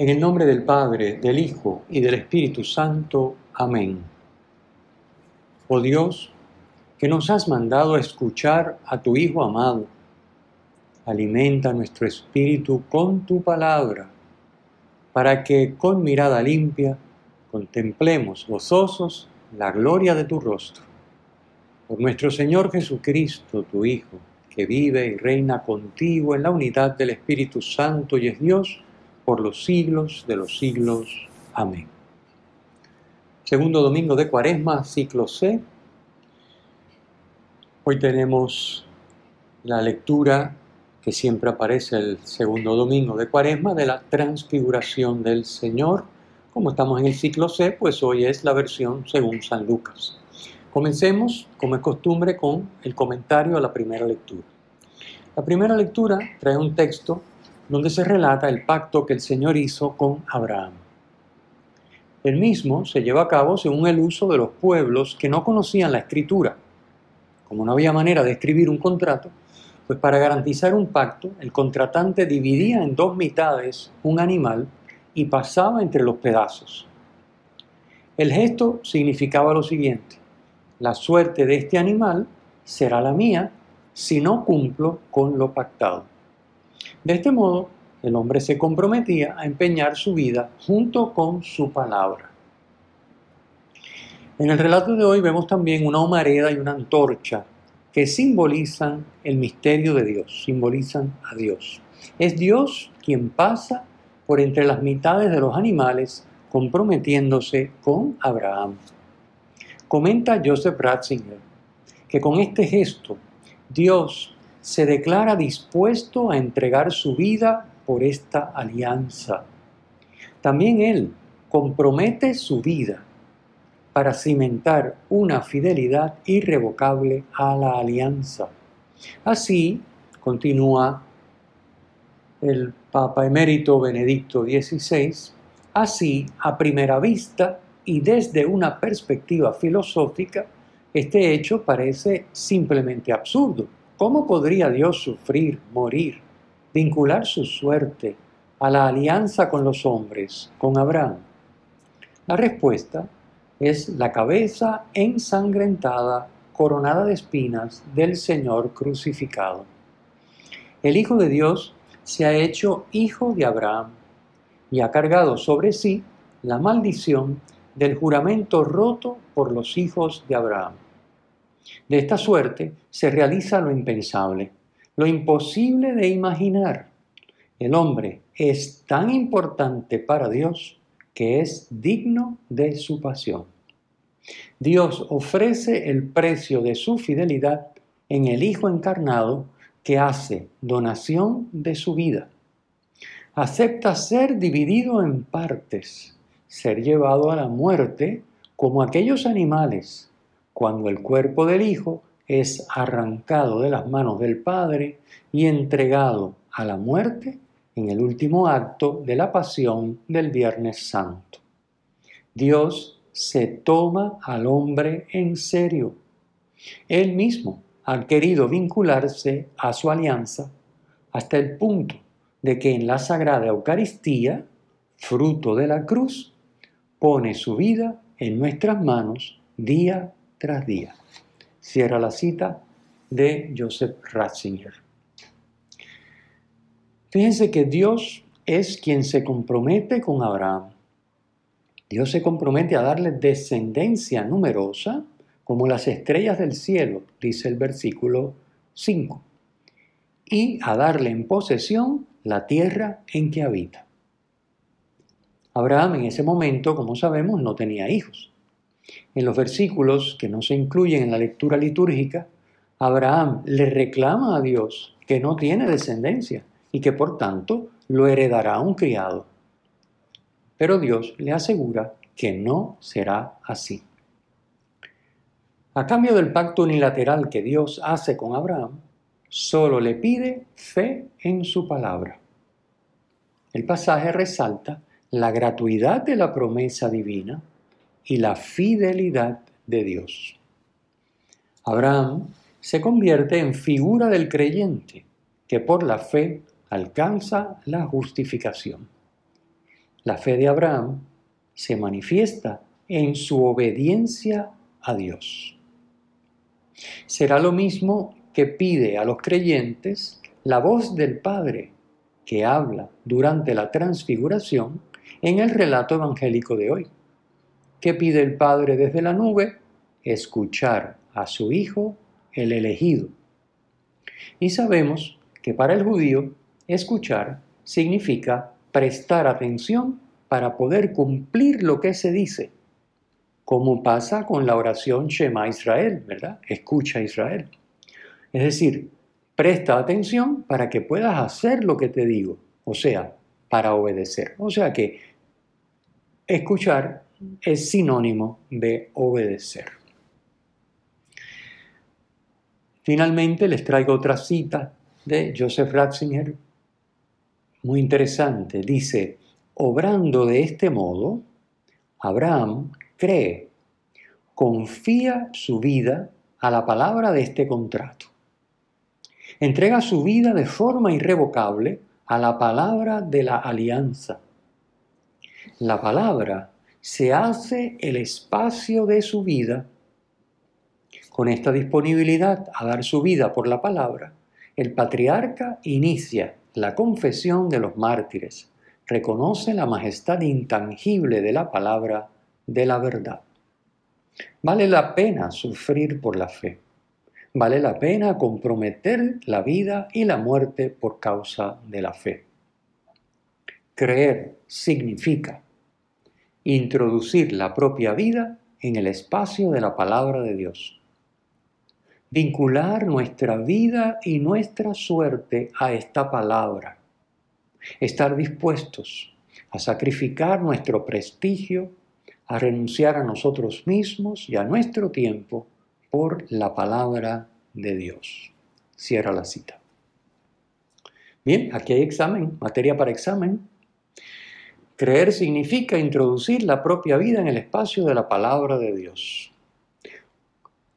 En el nombre del Padre, del Hijo y del Espíritu Santo. Amén. Oh Dios, que nos has mandado a escuchar a tu Hijo amado, alimenta nuestro espíritu con tu palabra, para que con mirada limpia contemplemos gozosos la gloria de tu rostro. Por nuestro Señor Jesucristo, tu Hijo, que vive y reina contigo en la unidad del Espíritu Santo y es Dios, por los siglos de los siglos. Amén. Segundo domingo de Cuaresma, ciclo C. Hoy tenemos la lectura que siempre aparece el segundo domingo de Cuaresma de la transfiguración del Señor. Como estamos en el ciclo C, pues hoy es la versión según San Lucas. Comencemos, como es costumbre, con el comentario a la primera lectura. La primera lectura trae un texto donde se relata el pacto que el Señor hizo con Abraham. El mismo se lleva a cabo según el uso de los pueblos que no conocían la escritura. Como no había manera de escribir un contrato, pues para garantizar un pacto, el contratante dividía en dos mitades un animal y pasaba entre los pedazos. El gesto significaba lo siguiente, la suerte de este animal será la mía si no cumplo con lo pactado. De este modo, el hombre se comprometía a empeñar su vida junto con su palabra. En el relato de hoy vemos también una humareda y una antorcha que simbolizan el misterio de Dios, simbolizan a Dios. Es Dios quien pasa por entre las mitades de los animales comprometiéndose con Abraham. Comenta Joseph Ratzinger que con este gesto Dios se declara dispuesto a entregar su vida por esta alianza. También Él compromete su vida para cimentar una fidelidad irrevocable a la alianza. Así, continúa el Papa emérito Benedicto XVI, así, a primera vista y desde una perspectiva filosófica, este hecho parece simplemente absurdo ¿Cómo podría Dios sufrir, morir, vincular su suerte a la alianza con los hombres, con Abraham? La respuesta es la cabeza ensangrentada, coronada de espinas del Señor crucificado. El Hijo de Dios se ha hecho hijo de Abraham y ha cargado sobre sí la maldición del juramento roto por los hijos de Abraham. De esta suerte se realiza lo impensable, lo imposible de imaginar. El hombre es tan importante para Dios que es digno de su pasión. Dios ofrece el precio de su fidelidad en el Hijo encarnado que hace donación de su vida. Acepta ser dividido en partes, ser llevado a la muerte como aquellos animales cuando el cuerpo del Hijo es arrancado de las manos del Padre y entregado a la muerte en el último acto de la pasión del Viernes Santo. Dios se toma al hombre en serio. Él mismo ha querido vincularse a su alianza hasta el punto de que en la Sagrada Eucaristía, fruto de la cruz, pone su vida en nuestras manos día tras día. Cierra la cita de Joseph Ratzinger. Fíjense que Dios es quien se compromete con Abraham. Dios se compromete a darle descendencia numerosa como las estrellas del cielo, dice el versículo 5, y a darle en posesión la tierra en que habita. Abraham en ese momento, como sabemos, no tenía hijos. En los versículos que no se incluyen en la lectura litúrgica, Abraham le reclama a Dios que no tiene descendencia y que por tanto lo heredará un criado. Pero Dios le asegura que no será así. A cambio del pacto unilateral que Dios hace con Abraham, solo le pide fe en su palabra. El pasaje resalta la gratuidad de la promesa divina y la fidelidad de Dios. Abraham se convierte en figura del creyente que por la fe alcanza la justificación. La fe de Abraham se manifiesta en su obediencia a Dios. Será lo mismo que pide a los creyentes la voz del Padre que habla durante la transfiguración en el relato evangélico de hoy. ¿Qué pide el Padre desde la nube? Escuchar a su Hijo, el elegido. Y sabemos que para el judío escuchar significa prestar atención para poder cumplir lo que se dice, como pasa con la oración Shema Israel, ¿verdad? Escucha Israel. Es decir, presta atención para que puedas hacer lo que te digo, o sea, para obedecer. O sea que escuchar es sinónimo de obedecer. Finalmente les traigo otra cita de Joseph Ratzinger, muy interesante. Dice, obrando de este modo, Abraham cree, confía su vida a la palabra de este contrato. Entrega su vida de forma irrevocable a la palabra de la alianza. La palabra se hace el espacio de su vida. Con esta disponibilidad a dar su vida por la palabra, el patriarca inicia la confesión de los mártires, reconoce la majestad intangible de la palabra de la verdad. Vale la pena sufrir por la fe. Vale la pena comprometer la vida y la muerte por causa de la fe. Creer significa introducir la propia vida en el espacio de la palabra de Dios. Vincular nuestra vida y nuestra suerte a esta palabra. Estar dispuestos a sacrificar nuestro prestigio, a renunciar a nosotros mismos y a nuestro tiempo por la palabra de Dios. Cierra la cita. Bien, aquí hay examen, materia para examen. Creer significa introducir la propia vida en el espacio de la palabra de Dios.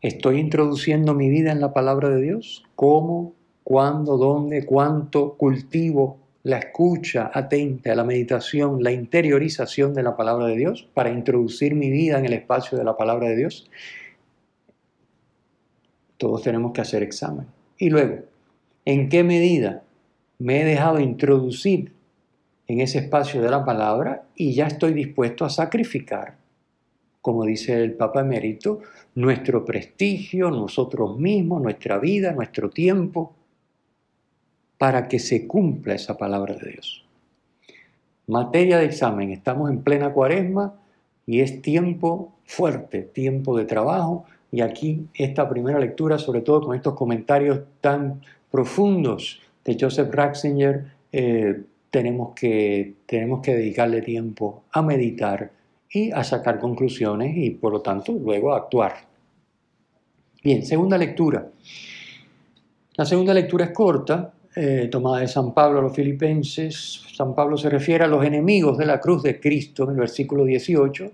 ¿Estoy introduciendo mi vida en la palabra de Dios? ¿Cómo? ¿Cuándo? ¿Dónde? ¿Cuánto cultivo la escucha atenta, la meditación, la interiorización de la palabra de Dios para introducir mi vida en el espacio de la palabra de Dios? Todos tenemos que hacer examen. Y luego, ¿en qué medida me he dejado introducir en ese espacio de la palabra y ya estoy dispuesto a sacrificar, como dice el Papa Emérito, nuestro prestigio, nosotros mismos, nuestra vida, nuestro tiempo, para que se cumpla esa palabra de Dios. Materia de examen, estamos en plena cuaresma y es tiempo fuerte, tiempo de trabajo y aquí esta primera lectura, sobre todo con estos comentarios tan profundos de Joseph Ratzinger, eh, tenemos que, tenemos que dedicarle tiempo a meditar y a sacar conclusiones y por lo tanto luego a actuar. Bien, segunda lectura. La segunda lectura es corta, eh, tomada de San Pablo a los filipenses. San Pablo se refiere a los enemigos de la cruz de Cristo en el versículo 18.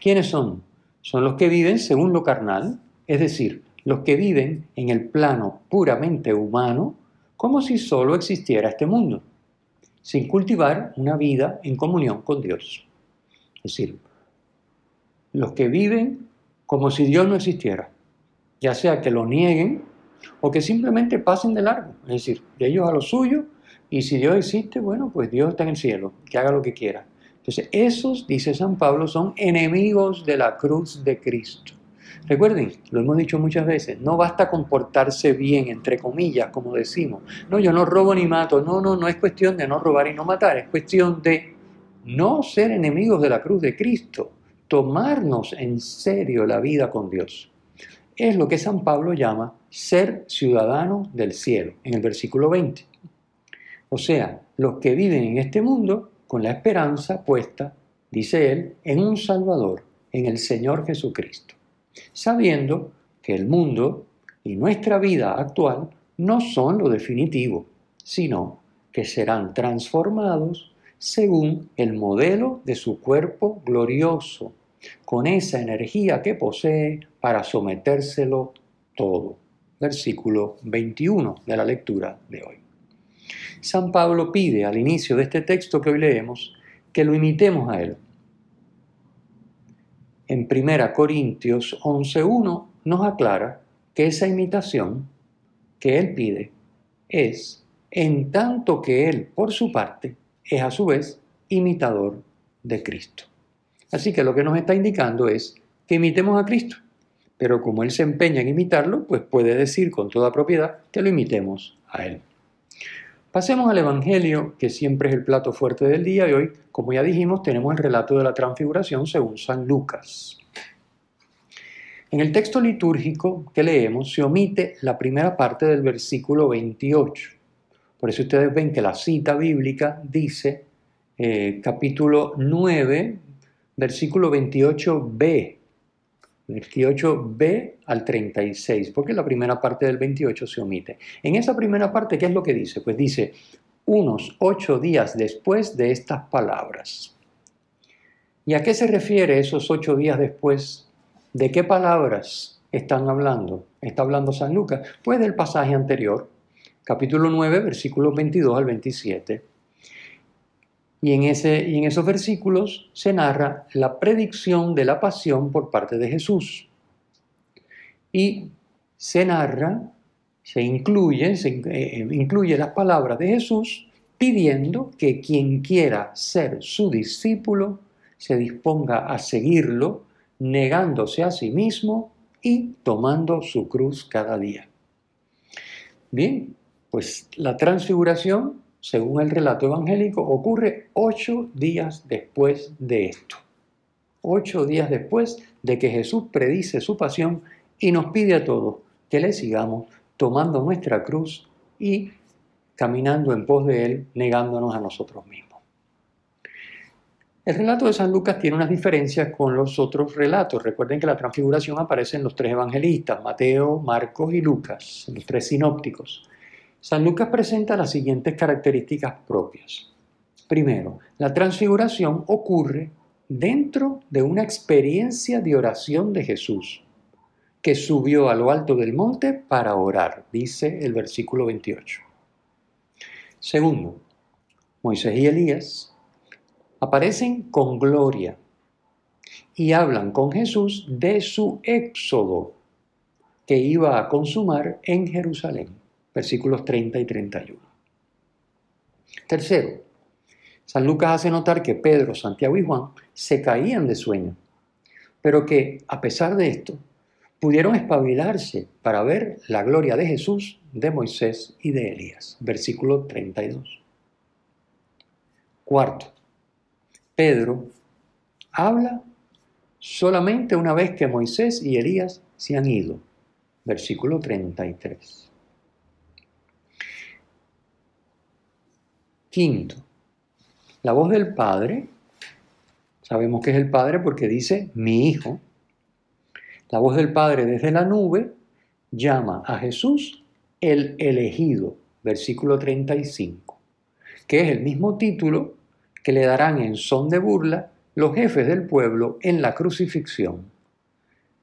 ¿Quiénes son? Son los que viven según lo carnal, es decir, los que viven en el plano puramente humano, como si solo existiera este mundo sin cultivar una vida en comunión con Dios. Es decir, los que viven como si Dios no existiera, ya sea que lo nieguen o que simplemente pasen de largo, es decir, de ellos a lo suyo, y si Dios existe, bueno, pues Dios está en el cielo, que haga lo que quiera. Entonces, esos, dice San Pablo, son enemigos de la cruz de Cristo. Recuerden, lo hemos dicho muchas veces, no basta comportarse bien, entre comillas, como decimos. No, yo no robo ni mato. No, no, no es cuestión de no robar y no matar, es cuestión de no ser enemigos de la cruz de Cristo, tomarnos en serio la vida con Dios. Es lo que San Pablo llama ser ciudadano del cielo, en el versículo 20. O sea, los que viven en este mundo con la esperanza puesta dice él, en un Salvador, en el Señor Jesucristo, sabiendo que el mundo y nuestra vida actual no son lo definitivo, sino que serán transformados según el modelo de su cuerpo glorioso, con esa energía que posee para sometérselo todo. Versículo 21 de la lectura de hoy. San Pablo pide al inicio de este texto que hoy leemos que lo imitemos a él. En 1 Corintios 11.1 nos aclara que esa imitación que él pide es en tanto que él, por su parte, es a su vez imitador de Cristo. Así que lo que nos está indicando es que imitemos a Cristo, pero como él se empeña en imitarlo, pues puede decir con toda propiedad que lo imitemos a él. Pasemos al Evangelio, que siempre es el plato fuerte del día, y hoy, como ya dijimos, tenemos el relato de la transfiguración según San Lucas. En el texto litúrgico que leemos se omite la primera parte del versículo 28. Por eso ustedes ven que la cita bíblica dice eh, capítulo 9, versículo 28b, 28b al 36, porque la primera parte del 28 se omite. En esa primera parte, ¿qué es lo que dice? Pues dice, unos ocho días después de estas palabras. ¿Y a qué se refiere esos ocho días después? ¿De qué palabras están hablando? Está hablando San Lucas. Pues del pasaje anterior, capítulo 9, versículos 22 al 27. Y en, ese, y en esos versículos se narra la predicción de la pasión por parte de Jesús. Y se narra, se incluye, se eh, incluye las palabras de Jesús pidiendo que quien quiera ser su discípulo se disponga a seguirlo, negándose a sí mismo y tomando su cruz cada día. Bien, pues la transfiguración, según el relato evangélico, ocurre ocho días después de esto. Ocho días después de que Jesús predice su pasión y nos pide a todos que le sigamos tomando nuestra cruz y caminando en pos de Él, negándonos a nosotros mismos. El relato de San Lucas tiene unas diferencias con los otros relatos. Recuerden que la transfiguración aparece en los tres evangelistas, Mateo, Marcos y Lucas, los tres sinópticos. San Lucas presenta las siguientes características propias. Primero, la transfiguración ocurre dentro de una experiencia de oración de Jesús, que subió a lo alto del monte para orar, dice el versículo 28. Segundo, Moisés y Elías aparecen con gloria y hablan con Jesús de su éxodo que iba a consumar en Jerusalén versículos 30 y 31. Tercero, San Lucas hace notar que Pedro, Santiago y Juan se caían de sueño, pero que a pesar de esto pudieron espabilarse para ver la gloria de Jesús, de Moisés y de Elías. Versículo 32. Cuarto, Pedro habla solamente una vez que Moisés y Elías se han ido. Versículo 33. Quinto, la voz del Padre, sabemos que es el Padre porque dice mi Hijo. La voz del Padre desde la nube llama a Jesús el elegido, versículo 35, que es el mismo título que le darán en son de burla los jefes del pueblo en la crucifixión,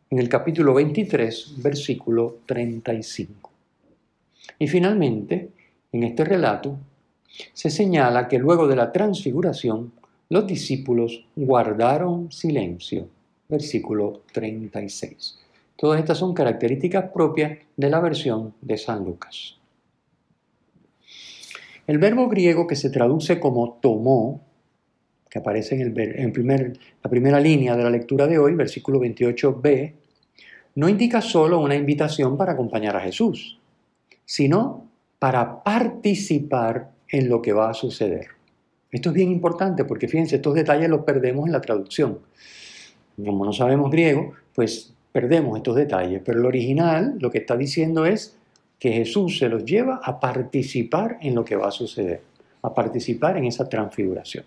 en el capítulo 23, versículo 35. Y finalmente, en este relato, se señala que luego de la transfiguración los discípulos guardaron silencio. Versículo 36. Todas estas son características propias de la versión de San Lucas. El verbo griego que se traduce como tomó, que aparece en, el, la primera línea de la lectura de hoy, versículo 28b, no indica solo una invitación para acompañar a Jesús, sino para participar en lo que va a suceder. Esto es bien importante porque fíjense, estos detalles los perdemos en la traducción. Como no sabemos griego, pues perdemos estos detalles, pero el original lo que está diciendo es que Jesús se los lleva a participar en lo que va a suceder, a participar en esa transfiguración.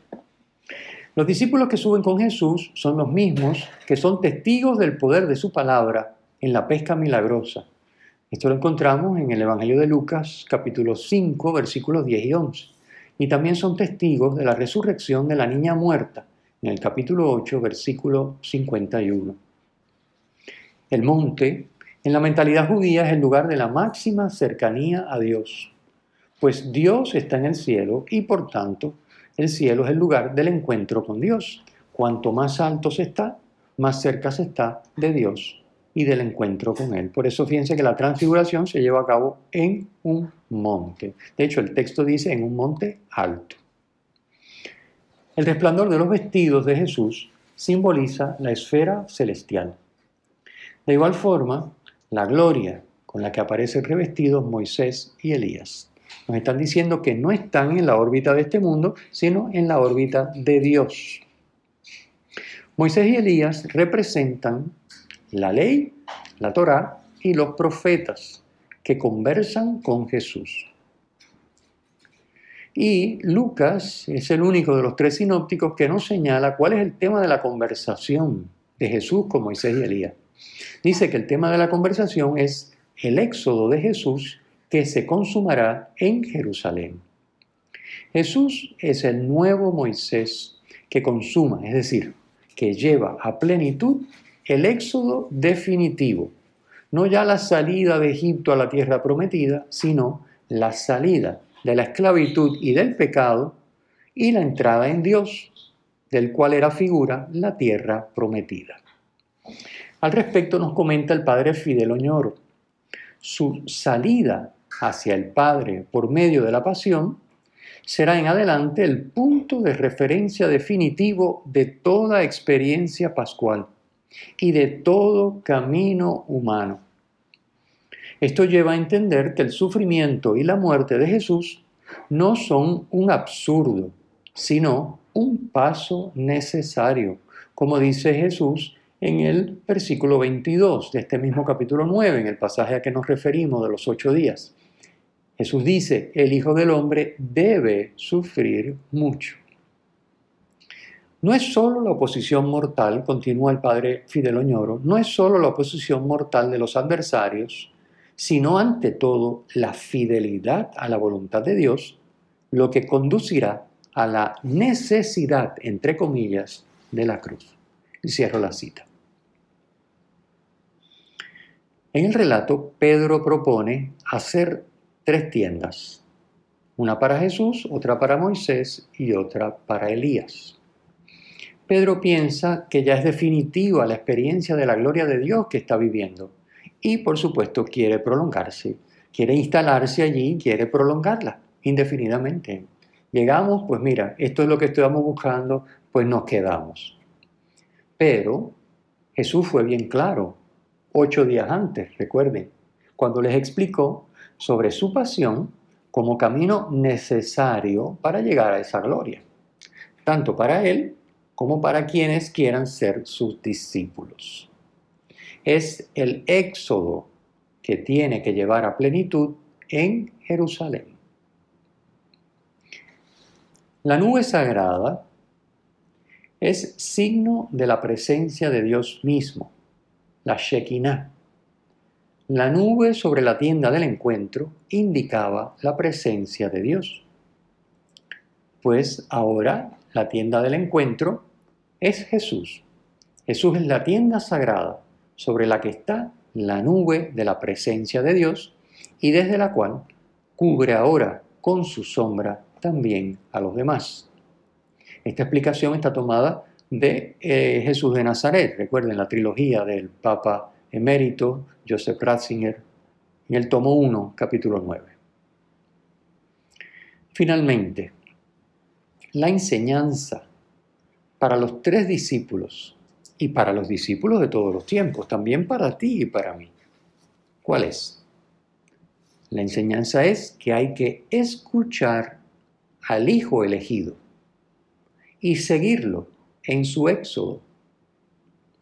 Los discípulos que suben con Jesús son los mismos que son testigos del poder de su palabra en la pesca milagrosa. Esto lo encontramos en el Evangelio de Lucas, capítulo 5, versículos 10 y 11. Y también son testigos de la resurrección de la niña muerta, en el capítulo 8, versículo 51. El monte, en la mentalidad judía, es el lugar de la máxima cercanía a Dios, pues Dios está en el cielo y por tanto el cielo es el lugar del encuentro con Dios. Cuanto más alto se está, más cerca se está de Dios y del encuentro con Él. Por eso fíjense que la transfiguración se lleva a cabo en un monte. De hecho, el texto dice en un monte alto. El resplandor de los vestidos de Jesús simboliza la esfera celestial. De igual forma, la gloria con la que aparecen revestidos Moisés y Elías. Nos están diciendo que no están en la órbita de este mundo, sino en la órbita de Dios. Moisés y Elías representan la ley, la Torá y los profetas que conversan con Jesús. Y Lucas es el único de los tres sinópticos que nos señala cuál es el tema de la conversación de Jesús con Moisés y Elías. Dice que el tema de la conversación es el éxodo de Jesús que se consumará en Jerusalén. Jesús es el nuevo Moisés que consuma, es decir, que lleva a plenitud el éxodo definitivo, no ya la salida de Egipto a la tierra prometida, sino la salida de la esclavitud y del pecado y la entrada en Dios, del cual era figura la tierra prometida. Al respecto nos comenta el padre Fidel Oñoro. Su salida hacia el Padre por medio de la pasión, será en adelante el punto de referencia definitivo de toda experiencia pascual y de todo camino humano. Esto lleva a entender que el sufrimiento y la muerte de Jesús no son un absurdo, sino un paso necesario, como dice Jesús en el versículo 22 de este mismo capítulo 9, en el pasaje a que nos referimos de los ocho días. Jesús dice, el Hijo del Hombre debe sufrir mucho. No es solo la oposición mortal, continúa el padre Fidel Oñoro, no es solo la oposición mortal de los adversarios, sino ante todo la fidelidad a la voluntad de Dios, lo que conducirá a la necesidad, entre comillas, de la cruz. Y cierro la cita. En el relato, Pedro propone hacer tres tiendas, una para Jesús, otra para Moisés y otra para Elías. Pedro piensa que ya es definitiva la experiencia de la gloria de Dios que está viviendo y por supuesto quiere prolongarse, quiere instalarse allí, quiere prolongarla indefinidamente. Llegamos, pues mira, esto es lo que estamos buscando, pues nos quedamos. Pero Jesús fue bien claro, ocho días antes, recuerden, cuando les explicó sobre su pasión como camino necesario para llegar a esa gloria, tanto para él como para quienes quieran ser sus discípulos. Es el éxodo que tiene que llevar a plenitud en Jerusalén. La nube sagrada es signo de la presencia de Dios mismo, la Shekinah, la nube sobre la tienda del encuentro indicaba la presencia de Dios. Pues ahora la tienda del encuentro es Jesús. Jesús es la tienda sagrada sobre la que está la nube de la presencia de Dios y desde la cual cubre ahora con su sombra también a los demás. Esta explicación está tomada de eh, Jesús de Nazaret, recuerden la trilogía del Papa emérito Joseph Ratzinger en el tomo 1, capítulo 9. Finalmente, la enseñanza para los tres discípulos y para los discípulos de todos los tiempos, también para ti y para mí. ¿Cuál es? La enseñanza es que hay que escuchar al Hijo elegido y seguirlo en su éxodo.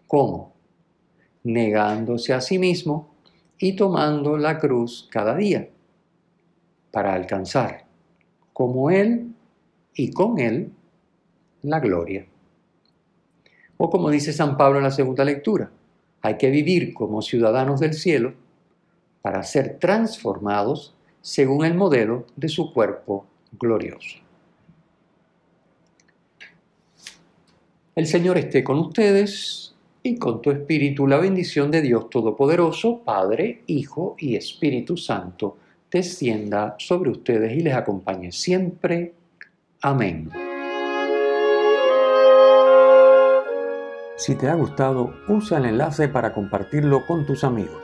¿Cómo? negándose a sí mismo y tomando la cruz cada día para alcanzar, como Él y con Él, la gloria. O como dice San Pablo en la segunda lectura, hay que vivir como ciudadanos del cielo para ser transformados según el modelo de su cuerpo glorioso. El Señor esté con ustedes y con tu espíritu la bendición de Dios Todopoderoso, Padre, Hijo y Espíritu Santo, descienda sobre ustedes y les acompañe siempre. Amén. Si te ha gustado, usa el enlace para compartirlo con tus amigos.